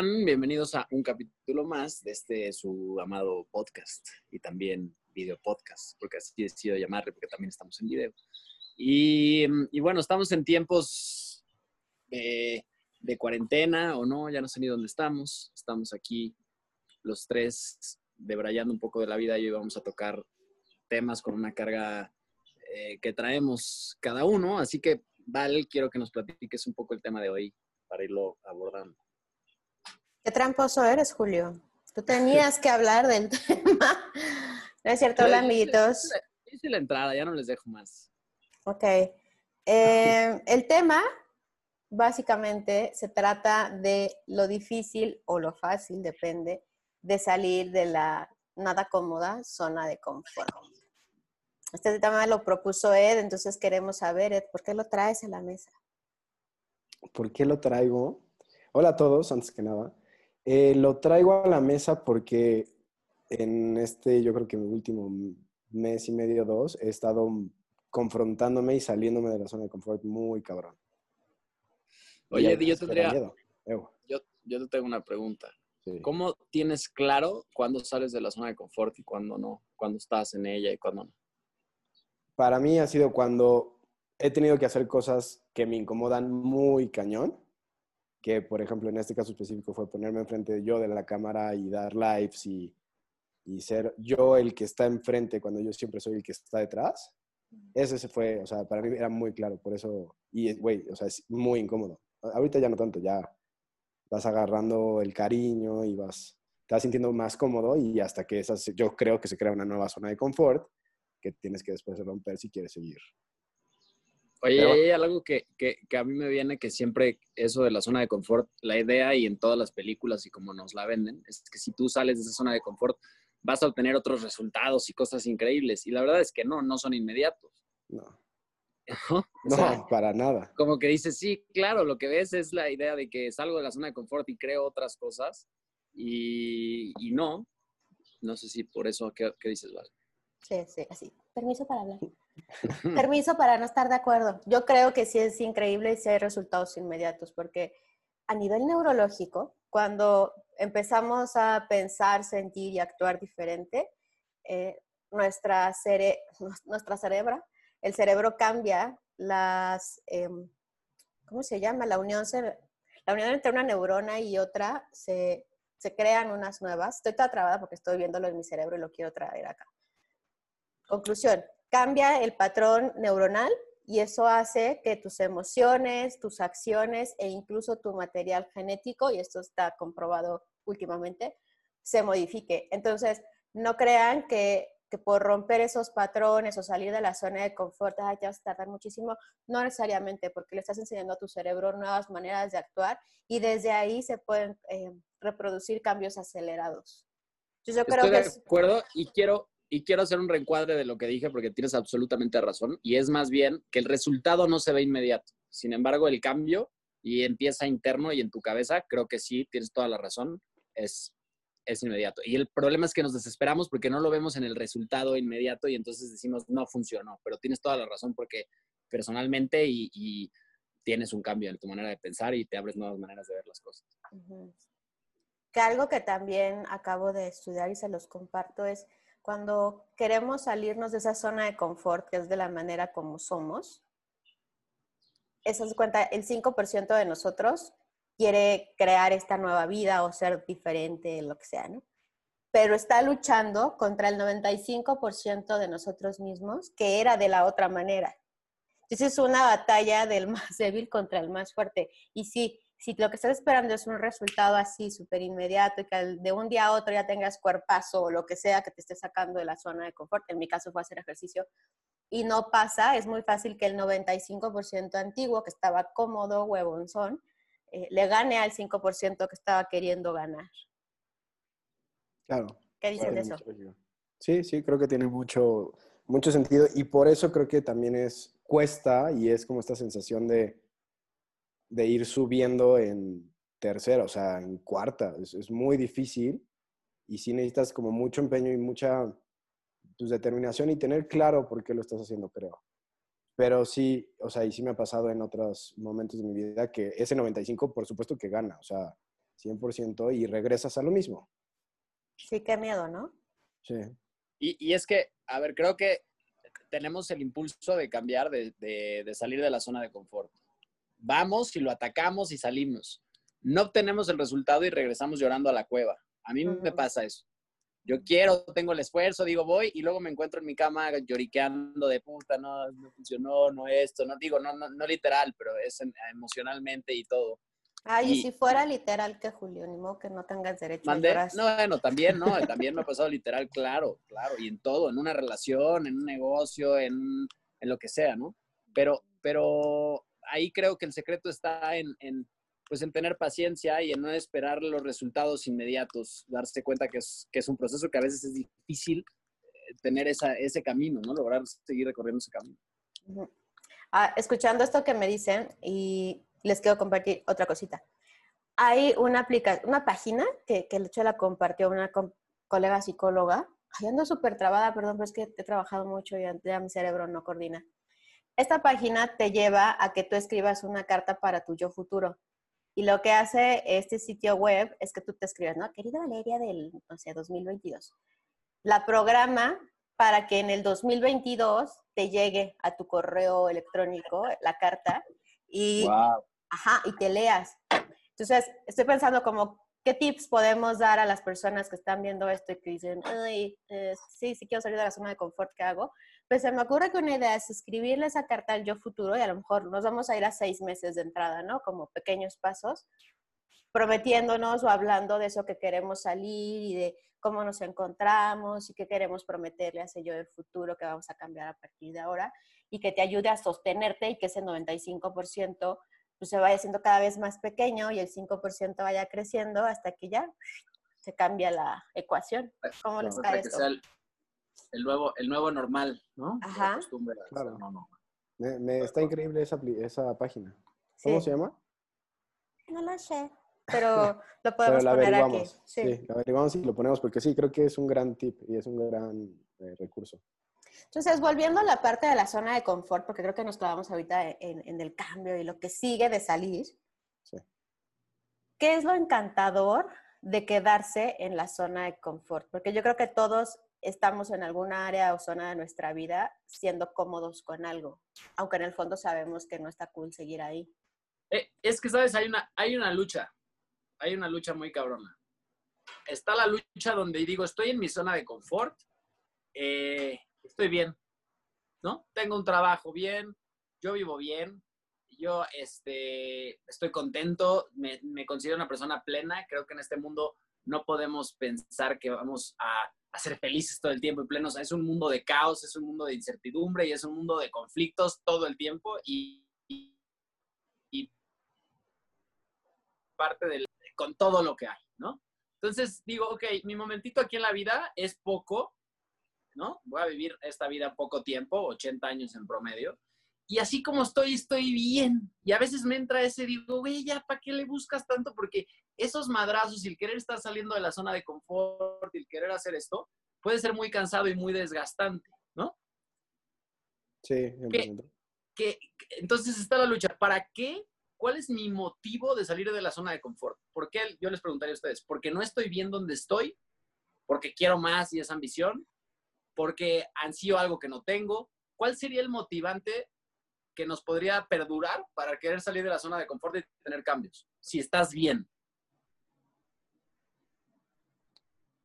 Bienvenidos a un capítulo más de este su amado podcast y también video podcast, porque así he decidido llamarle, porque también estamos en video. Y, y bueno, estamos en tiempos de, de, cuarentena o no, ya no sé ni dónde estamos. Estamos aquí los tres debrayando un poco de la vida y hoy vamos a tocar temas con una carga eh, que traemos cada uno. Así que, Val, quiero que nos platiques un poco el tema de hoy para irlo abordando. Qué tramposo eres, Julio. Tú tenías que hablar del tema. ¿No es cierto? Hola, amiguitos. Hice la entrada, ya no les dejo más. Ok. Eh, el tema, básicamente, se trata de lo difícil o lo fácil, depende, de salir de la nada cómoda zona de confort. Este tema lo propuso Ed, entonces queremos saber, Ed, ¿por qué lo traes a la mesa? ¿Por qué lo traigo? Hola a todos, antes que nada. Eh, lo traigo a la mesa porque en este, yo creo que mi último mes y medio, dos, he estado confrontándome y saliéndome de la zona de confort muy cabrón. Oye, yo tendría... Yo, yo te tengo una pregunta. ¿Cómo tienes claro cuándo sales de la zona de confort y cuándo no? ¿Cuándo estás en ella y cuándo no? Para mí ha sido cuando he tenido que hacer cosas que me incomodan muy cañón que por ejemplo en este caso específico fue ponerme enfrente yo de la cámara y dar lives y, y ser yo el que está enfrente cuando yo siempre soy el que está detrás. Ese se fue, o sea, para mí era muy claro, por eso, y güey, o sea, es muy incómodo. Ahorita ya no tanto, ya vas agarrando el cariño y vas, te vas sintiendo más cómodo y hasta que esas, yo creo que se crea una nueva zona de confort que tienes que después romper si quieres seguir. Oye, hay algo que, que, que, a mí me viene que siempre eso de la zona de confort, la idea y en todas las películas y como nos la venden, es que si tú sales de esa zona de confort vas a obtener otros resultados y cosas increíbles. Y la verdad es que no, no son inmediatos. No. ¿No? para nada. Como que dices, sí, claro, lo que ves es la idea de que salgo de la zona de confort y creo otras cosas y, y no. No sé si por eso, ¿qué, qué dices, Val? Sí, sí, así. Permiso para hablar. Permiso para no estar de acuerdo. Yo creo que sí es increíble si hay resultados inmediatos, porque a nivel neurológico, cuando empezamos a pensar, sentir y actuar diferente, eh, nuestra, cere nuestra cerebro, el cerebro cambia las, eh, ¿cómo se llama? La unión, la unión entre una neurona y otra, se, se crean unas nuevas. Estoy toda trabada porque estoy viéndolo en mi cerebro y lo quiero traer acá. Conclusión, cambia el patrón neuronal y eso hace que tus emociones, tus acciones e incluso tu material genético, y esto está comprobado últimamente, se modifique. Entonces, no crean que, por romper esos patrones o salir de la zona de confort, ya vas a tardar muchísimo. No necesariamente, porque le estás enseñando a tu cerebro nuevas maneras de actuar y desde ahí se pueden eh, reproducir cambios acelerados. yo creo Estoy que de acuerdo y quiero y quiero hacer un reencuadre de lo que dije porque tienes absolutamente razón. Y es más bien que el resultado no se ve inmediato. Sin embargo, el cambio y empieza interno y en tu cabeza, creo que sí, tienes toda la razón, es, es inmediato. Y el problema es que nos desesperamos porque no lo vemos en el resultado inmediato y entonces decimos, no funcionó. Pero tienes toda la razón porque personalmente y, tienes un cambio en tu manera de pensar y te abres nuevas maneras de ver las cosas. Que algo que también acabo de estudiar y se los comparto es cuando queremos salirnos de esa zona de confort, que es de la manera como somos, eso se cuenta, el 5% de nosotros quiere crear esta nueva vida o ser diferente, lo que sea, ¿no? Pero está luchando contra el 95% de nosotros mismos, que era de la otra manera. Entonces es una batalla del más débil contra el más fuerte. Y sí, si lo que estás esperando es un resultado así súper inmediato y que de un día a otro ya tengas cuerpazo o lo que sea que te esté sacando de la zona de confort, en mi caso fue hacer ejercicio, y no pasa, es muy fácil que el 95% antiguo, que estaba cómodo, huevonzón, eh, le gane al 5% que estaba queriendo ganar. Claro. ¿Qué dicen de eso? Sí, sí, creo que tiene mucho, mucho sentido y por eso creo que también es, cuesta y es como esta sensación de de ir subiendo en tercera, o sea, en cuarta. Es, muy difícil y sí necesitas como mucho empeño y mucha pues, determinación y tener claro por qué lo estás haciendo, creo. Pero sí, o sea, y sí me ha pasado en otros momentos de mi vida que ese 95, por supuesto que gana. O sea, 100% y regresas a lo mismo. Sí, qué miedo, ¿no? Sí. Y, y es que, a ver, creo que tenemos el impulso de cambiar, de, de, de salir de la zona de confort. Vamos y lo atacamos y salimos. No obtenemos el resultado y regresamos llorando a la cueva. A mí me Ujú. pasa eso. Yo quiero, tengo el esfuerzo, digo voy y luego me encuentro en mi cama lloriqueando de puta, no, no funcionó, no esto, no digo, no, no, no literal, pero es en- emocionalmente y todo. Ay, y Y- si fuera literal que Julio, ni modo que no tengas derecho a ¿Mandé? llorar. No, bueno, también, ¿no? También me ha pasado literal, claro, claro, y en todo, en una relación, en un negocio, en, en lo que sea, ¿no? Pero, pero ahí creo que el secreto está en, en, pues en tener paciencia y en no esperar los resultados inmediatos, darse cuenta que es, que es un proceso que a veces es difícil eh, tener esa, ese camino, ¿no? Lograr seguir recorriendo ese camino. Ujú. Ah, escuchando esto que me dicen y les quiero compartir otra cosita. Hay una, aplica una página que, que de hecho la compartió una com- colega psicóloga. Ay, ando súper trabada, perdón, pero es que he trabajado mucho y ya mi cerebro no coordina. Esta página te lleva a que tú escribas una carta para tu yo futuro. Y lo que hace este sitio web es que tú te escribes, ¿no? Querida Valeria del, no sé, 2022. La programa para que en el 2022 te llegue a tu correo electrónico la carta y, Wow. ajá, y te leas. Entonces, estoy pensando como, ¿qué tips podemos dar a las personas que están viendo esto y que dicen, Ay, eh, sí, sí quiero salir de la zona de confort que hago? Pues se me ocurre que una idea es escribirle esa carta al yo futuro y a lo mejor nos vamos a ir a seis meses de entrada, ¿no? Como pequeños pasos, prometiéndonos o hablando de eso que queremos salir y de cómo nos encontramos y qué queremos prometerle a ese yo del futuro que vamos a cambiar a partir de ahora y que te ayude a sostenerte y que ese 95% pues, se vaya haciendo cada vez más pequeño y el 5% vaya creciendo hasta que ya se cambia la ecuación. ¿Cómo les Claro. El, nuevo, el nuevo normal, ¿no? Ajá. La costumbre Claro. no normal. Me, me está increíble esa, esa página. ¿Cómo Sí. se llama? No lo sé, pero lo Pero podemos la poner aquí. Sí. Sí, la averiguamos y lo ponemos porque sí, creo que es un gran tip y es un gran eh, recurso. Entonces, volviendo a la parte de la zona de confort, porque creo que nos clavamos ahorita en, en el cambio y lo que sigue de salir, Sí. ¿qué es lo encantador de quedarse en la zona de confort? Porque yo creo que todos estamos en alguna área o zona de nuestra vida siendo cómodos con algo, aunque en el fondo sabemos que no está cool seguir ahí. Eh, es que, ¿sabes? Hay una, hay una lucha. Hay una lucha muy cabrona. Está la lucha donde digo, estoy en mi zona de confort, eh, estoy bien, ¿no? Tengo un trabajo bien, yo vivo bien, yo este, estoy contento, me, me considero una persona plena. Creo que en este mundo no podemos pensar que vamos a, ser felices todo el tiempo y plenos. Es un mundo de caos, es un mundo de incertidumbre y es un mundo de conflictos todo el tiempo y parte del, con todo lo que hay, ¿no? Entonces digo, ok, mi momentito aquí en la vida es poco, ¿no? Voy a vivir esta vida poco tiempo, 80 años en promedio. Y así como estoy, estoy bien. Y a veces me entra ese, digo, güey, ya, ¿para qué le buscas tanto? Porque esos madrazos y el querer estar saliendo de la zona de confort y el querer hacer esto, puede ser muy cansado y muy desgastante, ¿no? Sí, 100%. que, que- entonces está la lucha. ¿Para qué? ¿Cuál es mi motivo de salir de la zona de confort? ¿Por qué? Yo les preguntaría a ustedes, ¿porque no estoy bien donde estoy? ¿Porque quiero más y es ambición? ¿Porque ansío algo que no tengo? ¿Cuál sería el motivante que nos podría perdurar para querer salir de la zona de confort y tener cambios? Si estás bien.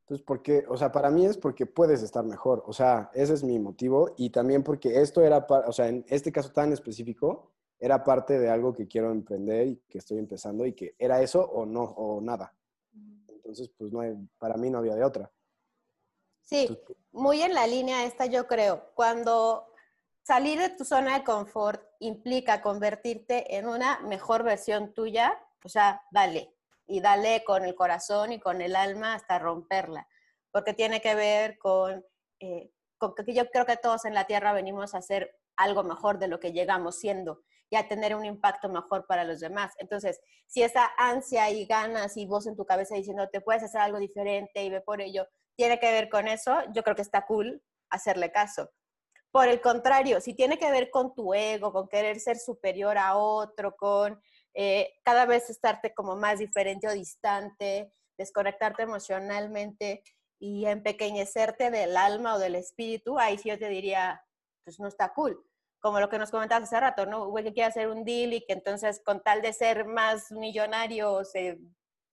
Entonces, porque, o sea, para mí es porque puedes estar mejor. O sea, ese es mi motivo. Y también porque esto era, o sea, en este caso tan específico, era parte de algo que quiero emprender y que estoy empezando y que era eso o no, o nada. Entonces, pues no hay, para mí no había de otra. Sí, Entonces, muy en la línea esta yo creo. Cuando salir de tu zona de confort implica convertirte en una mejor versión tuya, o sea, dale. Y dale con el corazón y con el alma hasta romperla. Porque tiene que ver con, eh, con que yo creo que todos en la Tierra venimos a hacer algo mejor de lo que llegamos siendo y a tener un impacto mejor para los demás. Entonces, si esa ansia y ganas y voz en tu cabeza diciendo te puedes hacer algo diferente y ve por ello, tiene que ver con eso, yo creo que está cool hacerle caso. Por el contrario, si tiene que ver con tu ego, con querer ser superior a otro, con eh, cada vez estarte como más diferente o distante, desconectarte emocionalmente y empequeñecerte del alma o del espíritu, ahí sí yo te diría, pues no está cool. Como lo que nos comentabas hace rato, ¿no? Güey que quiere hacer un deal y que entonces con tal de ser más millonario se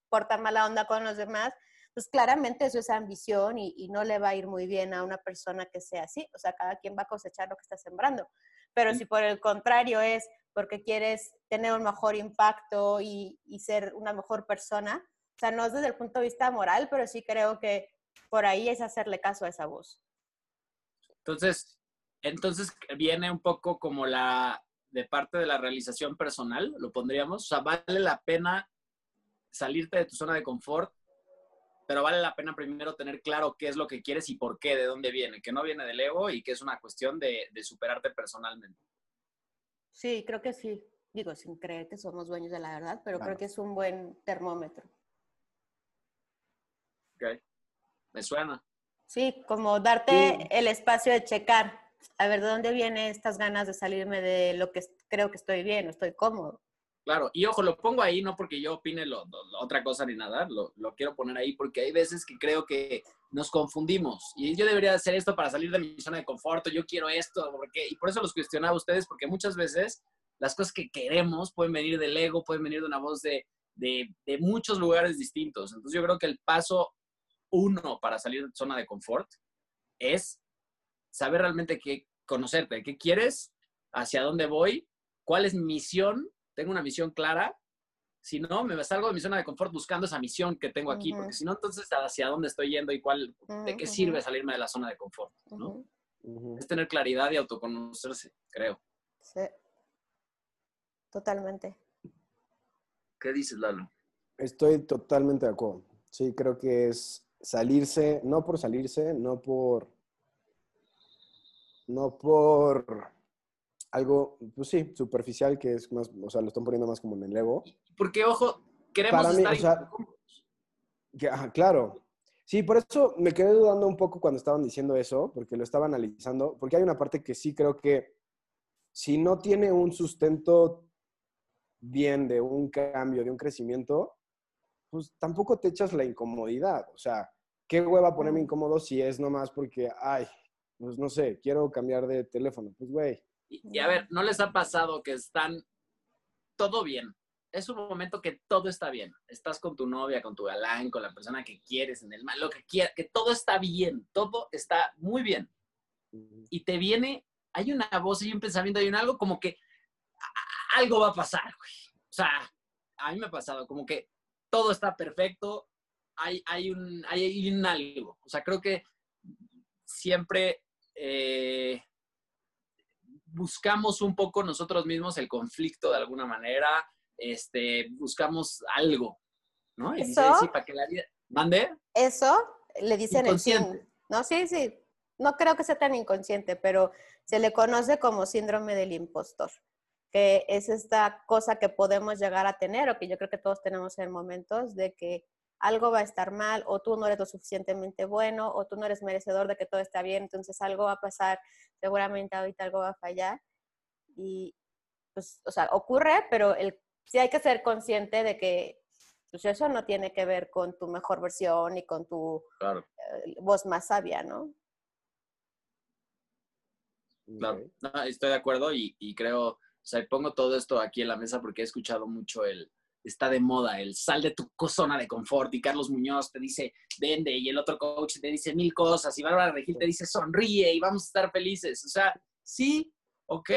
porta mala onda con los demás, pues claramente eso es ambición y, y, no le va a ir muy bien a una persona que sea así. O sea, cada quien va a cosechar lo que está sembrando. Pero si por el contrario es porque quieres tener un mejor impacto y, y ser una mejor persona, o sea, no es desde el punto de vista moral, pero sí creo que por ahí es hacerle caso a esa voz. Entonces, entonces viene un poco como la de parte de la realización personal, lo pondríamos. O sea, vale la pena salirte de tu zona de confort, pero vale la pena primero tener claro qué es lo que quieres y por qué, de dónde viene, que no viene del ego y que es una cuestión de, de superarte personalmente. Sí, creo que sí. Digo, sin creer que somos dueños de la verdad, pero creo que es un buen termómetro. Ok. Me suena. Sí, como darte el espacio de checar. A ver, ¿de dónde vienen estas ganas de salirme de lo que creo que estoy bien, estoy cómodo? Claro, y ojo, lo pongo ahí no porque yo opine lo, otra cosa ni nada, lo, lo, quiero poner ahí porque hay veces que creo que nos confundimos y yo debería hacer esto para salir de mi zona de confort, yo quiero esto, porque, y por eso los cuestionaba a ustedes, porque muchas veces las cosas que queremos pueden venir del ego, pueden venir de una voz de, de, de muchos lugares distintos. Entonces yo creo que el paso uno para salir de zona de confort es saber realmente qué conocerte, qué quieres, hacia dónde voy, cuál es mi misión, tengo una misión clara. Si no, me salgo de mi zona de confort buscando esa misión que tengo aquí, porque si no, entonces hacia dónde estoy yendo y cuál, de qué sirve salirme de la zona de confort, ¿no? Es tener claridad y autoconocerse, creo. Sí. Totalmente. ¿Qué dices, Lalo? Estoy totalmente de acuerdo. Sí, creo que es salirse, no por salirse, no por, no por algo, pues sí, superficial, que es más, o sea, lo están poniendo más como en el ego. Porque, ojo, queremos Para mí, estar o sea, que, ajá, claro. Sí, por eso me quedé dudando un poco cuando estaban diciendo eso, porque lo estaba analizando, porque hay una parte que sí creo que si no tiene un sustento bien de un cambio, de un crecimiento, pues tampoco te echas la incomodidad. O sea, ¿qué hueva ponerme incómodo si es nomás porque, ay, pues no sé, quiero cambiar de teléfono? Pues, güey. Y, y, a ver, ¿no les ha pasado que están todo bien? Es un momento que todo está bien. Estás con tu novia, con tu galán, con la persona que quieres, en el mal, lo que quieras, que todo está bien, todo está muy bien. Y te viene, hay una voz, hay un pensamiento, hay un algo como que algo va a pasar, güey. O sea, a mí me ha pasado, como que todo está perfecto, hay, hay, un, hay, hay un algo. O sea, creo que siempre eh, buscamos un poco nosotros mismos el conflicto de alguna manera, este, buscamos algo, ¿no? Y ¿Eso? sí, para que la vida... ¿Mande? Eso le dicen el síndrome. No, sí, sí. No creo que sea tan inconsciente, pero se le conoce como síndrome del impostor que es esta cosa que podemos llegar a tener o que yo creo que todos tenemos en momentos de que algo va a estar mal o tú no eres lo suficientemente bueno o tú no eres merecedor de que todo está bien, entonces algo va a pasar, seguramente ahorita algo va a fallar y pues, o sea, ocurre, pero el, sí hay que ser consciente de que pues eso no tiene que ver con tu mejor versión y con tu claro. eh, voz más sabia, ¿no? Claro, no, estoy de acuerdo y, y creo, o sea, pongo todo esto aquí en la mesa porque he escuchado mucho el, está de moda, el sal de tu zona de confort y Carlos Muñoz te dice vende y el otro coach te dice mil cosas y Bárbara Regil te dice sonríe y vamos a estar felices. O sea, sí, ok,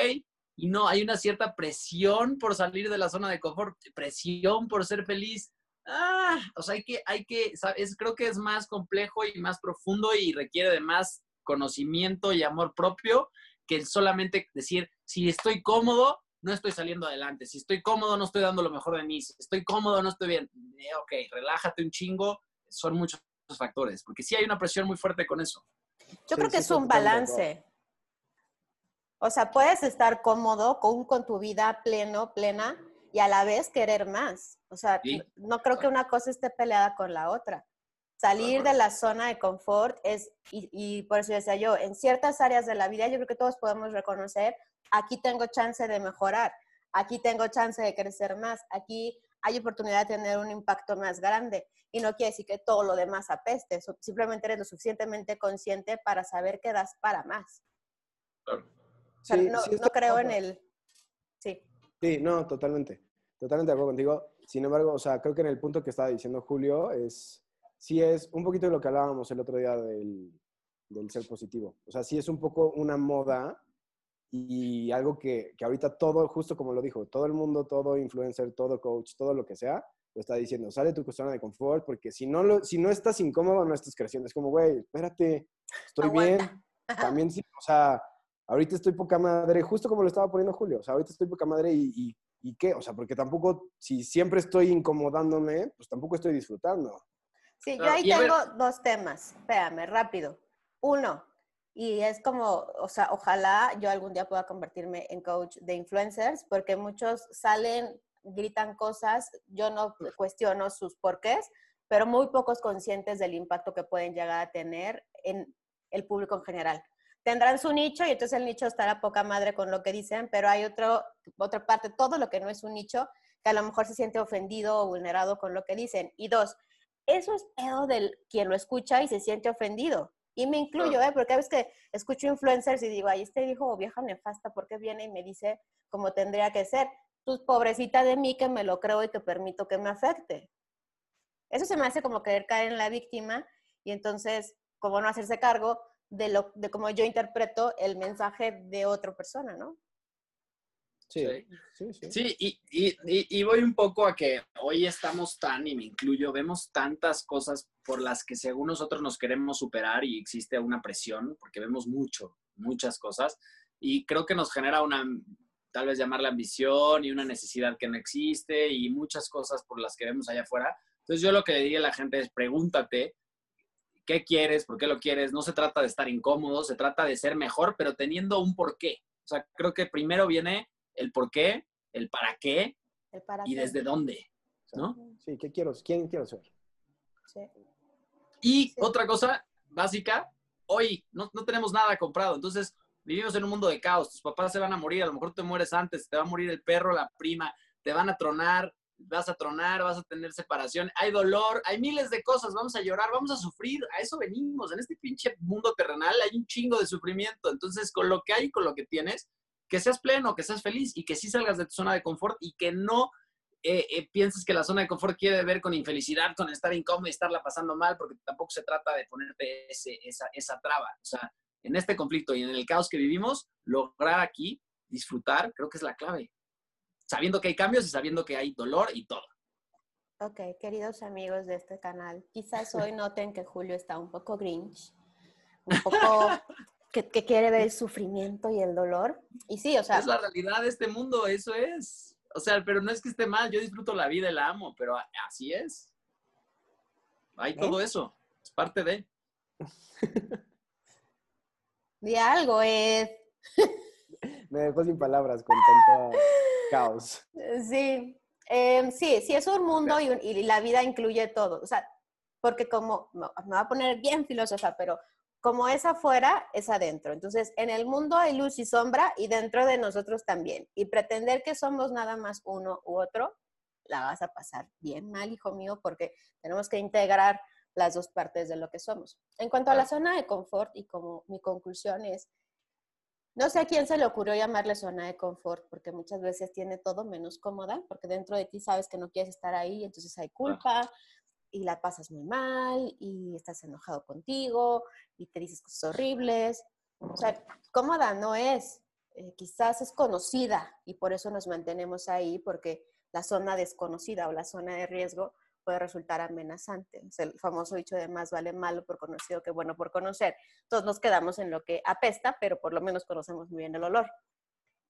y no, hay una cierta presión por salir de la zona de confort, presión por ser feliz. Ah, o sea, hay que, hay que, ¿sabes? creo que es más complejo y más profundo y requiere de más conocimiento y amor propio que el solamente decir, si estoy cómodo, no estoy saliendo adelante. Si estoy cómodo, no estoy dando lo mejor de mí. Si estoy cómodo, no estoy bien. Eh, ok, relájate un chingo. Son muchos factores, porque sí hay una presión muy fuerte con eso. Yo sí, creo que sí, es un balance. O sea, puedes estar cómodo con, con tu vida pleno, plena, y a la vez querer más. O sea, sí. no creo que una cosa esté peleada con la otra. Salir de la zona de confort es, y, y por eso decía yo, en ciertas áreas de la vida yo creo que todos podemos reconocer aquí tengo chance de mejorar. aquí tengo chance de crecer más, aquí hay oportunidad de tener un impacto más grande. Y no quiere decir que todo lo demás apeste, simplemente eres lo suficientemente consciente para saber que das para más. Claro. no, creo en el... Sí. Sí, no, totalmente. Totalmente de acuerdo contigo. Sin embargo, o sea, creo que en el punto que estaba diciendo Julio es, sí es un poquito de lo que hablábamos el otro día del, del ser positivo. O sea, sí es un poco una moda y algo que, que, ahorita todo, justo como lo dijo, todo el mundo, todo influencer, todo coach, todo lo que sea, lo está diciendo, sale tu zona de confort, porque si no, lo, si no estás incómodo, no estás creciendo. Es como, güey, espérate, estoy bien. También sí, o sea, ahorita estoy poca madre, justo como lo estaba poniendo Julio, o sea, ahorita estoy poca madre y, y, y qué, o sea, porque tampoco, si siempre estoy incomodándome, pues tampoco estoy disfrutando. Sí, yo ahí tengo dos temas, espérame, rápido. Uno, y es como, o sea, ojalá yo algún día pueda convertirme en coach de influencers, porque muchos salen, gritan cosas, yo no cuestiono sus porqués, pero muy pocos conscientes del impacto que pueden llegar a tener en el público en general. Tendrán su nicho y entonces el nicho estará poca madre con lo que dicen, pero hay otro, otra parte, todo lo que no es un nicho, que a lo mejor se siente ofendido o vulnerado con lo que dicen. Y dos, eso es pedo del quien lo escucha y se siente ofendido. Y me incluyo, ¿eh? Porque a veces que escucho influencers y digo, ay, este hijo o vieja nefasta, ¿por qué viene y me dice cómo tendría que ser? Pues pobrecita de mí que me lo creo y que permito que me afecte. Eso se me hace como querer caer en la víctima y entonces, como no hacerse cargo de, lo, de cómo yo interpreto el mensaje de otra persona, ¿no? Sí, sí, sí. sí y, y, y, voy un poco a que hoy estamos tan, y me incluyo, vemos tantas cosas por las que según nosotros nos queremos superar y existe una presión, porque vemos mucho, muchas cosas, y creo que nos genera una, tal vez llamarla ambición y una necesidad que no existe y muchas cosas por las que vemos allá afuera. Entonces yo lo que le diría a la gente es pregúntate qué quieres, por qué lo quieres. No se trata de estar incómodo, se trata de ser mejor, pero teniendo un porqué. O sea, creo que primero viene el por qué, el para qué y desde dónde, ¿no? Sí, ¿qué quiero? ¿Quién quiero ser? Sí. Y otra cosa básica, hoy no, no, tenemos nada comprado, entonces vivimos en un mundo de caos, tus papás se van a morir, a lo mejor te mueres antes, te va a morir el perro, la prima, te van a tronar, vas a tronar, vas a tener separación, hay dolor, hay miles de cosas, vamos a llorar, vamos a sufrir, a eso venimos, en este pinche mundo terrenal hay un chingo de sufrimiento, entonces con lo que hay, con lo que tienes, que seas pleno, que seas feliz y que sí salgas de tu zona de confort y que no eh, eh, pienses que la zona de confort quiere ver con infelicidad, con estar incómodo y estarla pasando mal, porque tampoco se trata de ponerte esa, esa traba. O sea, en este conflicto y en el caos que vivimos, lograr aquí disfrutar, creo que es la clave. Sabiendo que hay cambios y sabiendo que hay dolor y todo. Ok, queridos amigos de este canal, quizás hoy noten que Julio está un poco grinch, un poco que, quiere ver el sufrimiento y el dolor. Y sí, o sea... Es la realidad de este mundo, eso es. O sea, pero no es que esté mal, yo disfruto la vida y la amo, pero así es. Hay ¿Eh? todo eso, es parte de... Di algo, Ed. Me dejó sin palabras con tanto caos. Sí, em, sí, sí, es un mundo y, y, la vida incluye todo. O sea, porque como, me va a poner bien filósofa, pero como es afuera, es adentro. Entonces, en el mundo hay luz y sombra y dentro de nosotros también. Y pretender que somos nada más uno u otro, la vas a pasar bien mal, hijo mío, porque tenemos que integrar las dos partes de lo que somos. En cuanto a la zona de confort, y como mi conclusión es, no sé a quién se le ocurrió llamarle zona de confort, porque muchas veces tiene todo menos cómoda, porque dentro de ti sabes que no quieres estar ahí, entonces hay culpa, y la pasas muy mal y estás enojado contigo y te dices cosas horribles. O sea, cómoda no es. Eh, quizás es conocida y por eso nos mantenemos ahí porque la zona desconocida o la zona de riesgo puede resultar amenazante. Es el famoso dicho de más vale malo por conocido que bueno por conocer. Todos nos quedamos en lo que apesta, pero por lo menos conocemos muy bien el olor.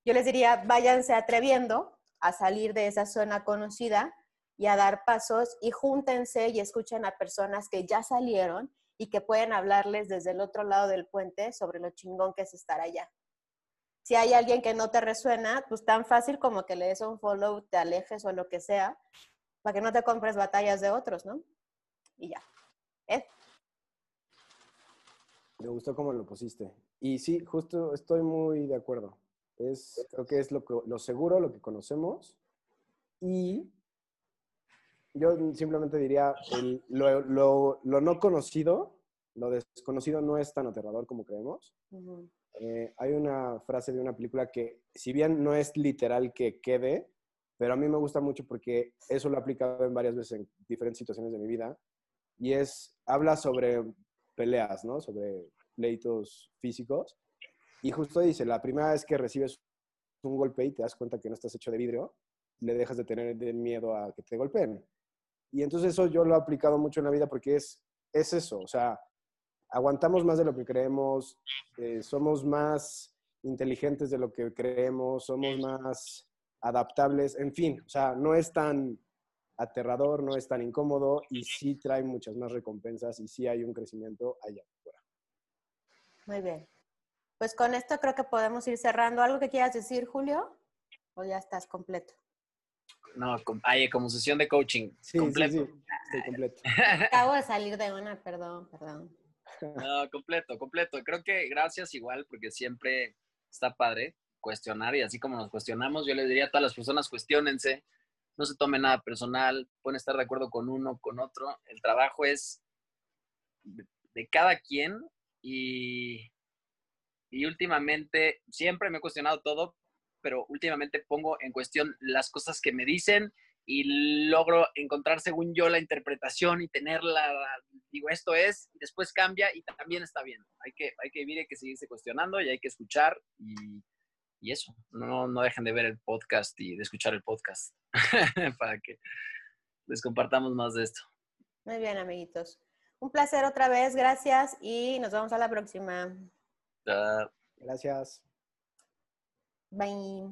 Yo les diría, váyanse atreviendo a salir de esa zona conocida y a dar pasos y júntense y escuchen a personas que ya salieron y que pueden hablarles desde el otro lado del puente sobre lo chingón que es estar allá. Si hay alguien que no te resuena, pues tan fácil como que le des un follow, te alejes o lo que sea, para que no te compres batallas de otros, ¿no? Y ya. ¿Eh? Me gustó cómo lo pusiste. Y sí, justo estoy muy de acuerdo. Es, creo que es lo, seguro, lo que conocemos. Y yo simplemente diría, el- lo, lo- lo no conocido, lo desconocido no es tan aterrador como creemos. Ujú. Eh, hay una frase de una película que, si bien no es literal que quede, pero a mí me gusta mucho porque eso lo he aplicado en varias veces en diferentes situaciones de mi vida. Y es, habla sobre peleas, ¿no? Sobre pleitos físicos. Y justo dice, la primera vez que recibes un golpe y te das cuenta que no estás hecho de vidrio, le dejas de tener de miedo a que te golpeen. Y entonces eso yo lo he aplicado mucho en la vida porque es, es eso, o sea, aguantamos más de lo que creemos, eh, somos más inteligentes de lo que creemos, somos más adaptables, en fin, o sea, no es tan aterrador, no es tan incómodo y sí trae muchas más recompensas y sí hay un crecimiento allá afuera. Muy bien. Pues con esto creo que podemos ir cerrando. ¿Algo que quieras decir, Julio? ¿O ya estás completo? No, com- ay, como sesión de coaching. Sí, completo. sí, sí, estoy completo. Acabo de salir de una, perdón, perdón. No, completo, completo. Creo que gracias igual, porque siempre está padre cuestionar y así como nos cuestionamos, yo le diría a todas las personas, cuestionense, no se tomen nada personal, pueden estar de acuerdo con uno, con otro. El trabajo es de, de cada quien y, y últimamente siempre me he cuestionado todo, pero últimamente pongo en cuestión las cosas que me dicen y logro encontrar según yo la interpretación y tenerla, digo, esto es, después cambia y también está bien. Hay que, hay que vivir, hay que seguirse cuestionando y hay que escuchar y, y eso, no, no dejen de ver el podcast y de escuchar el podcast para que les compartamos más de esto. Muy bien, amiguitos. Un placer otra vez, gracias y nos vemos a la próxima. Uh, Gracias. Bye.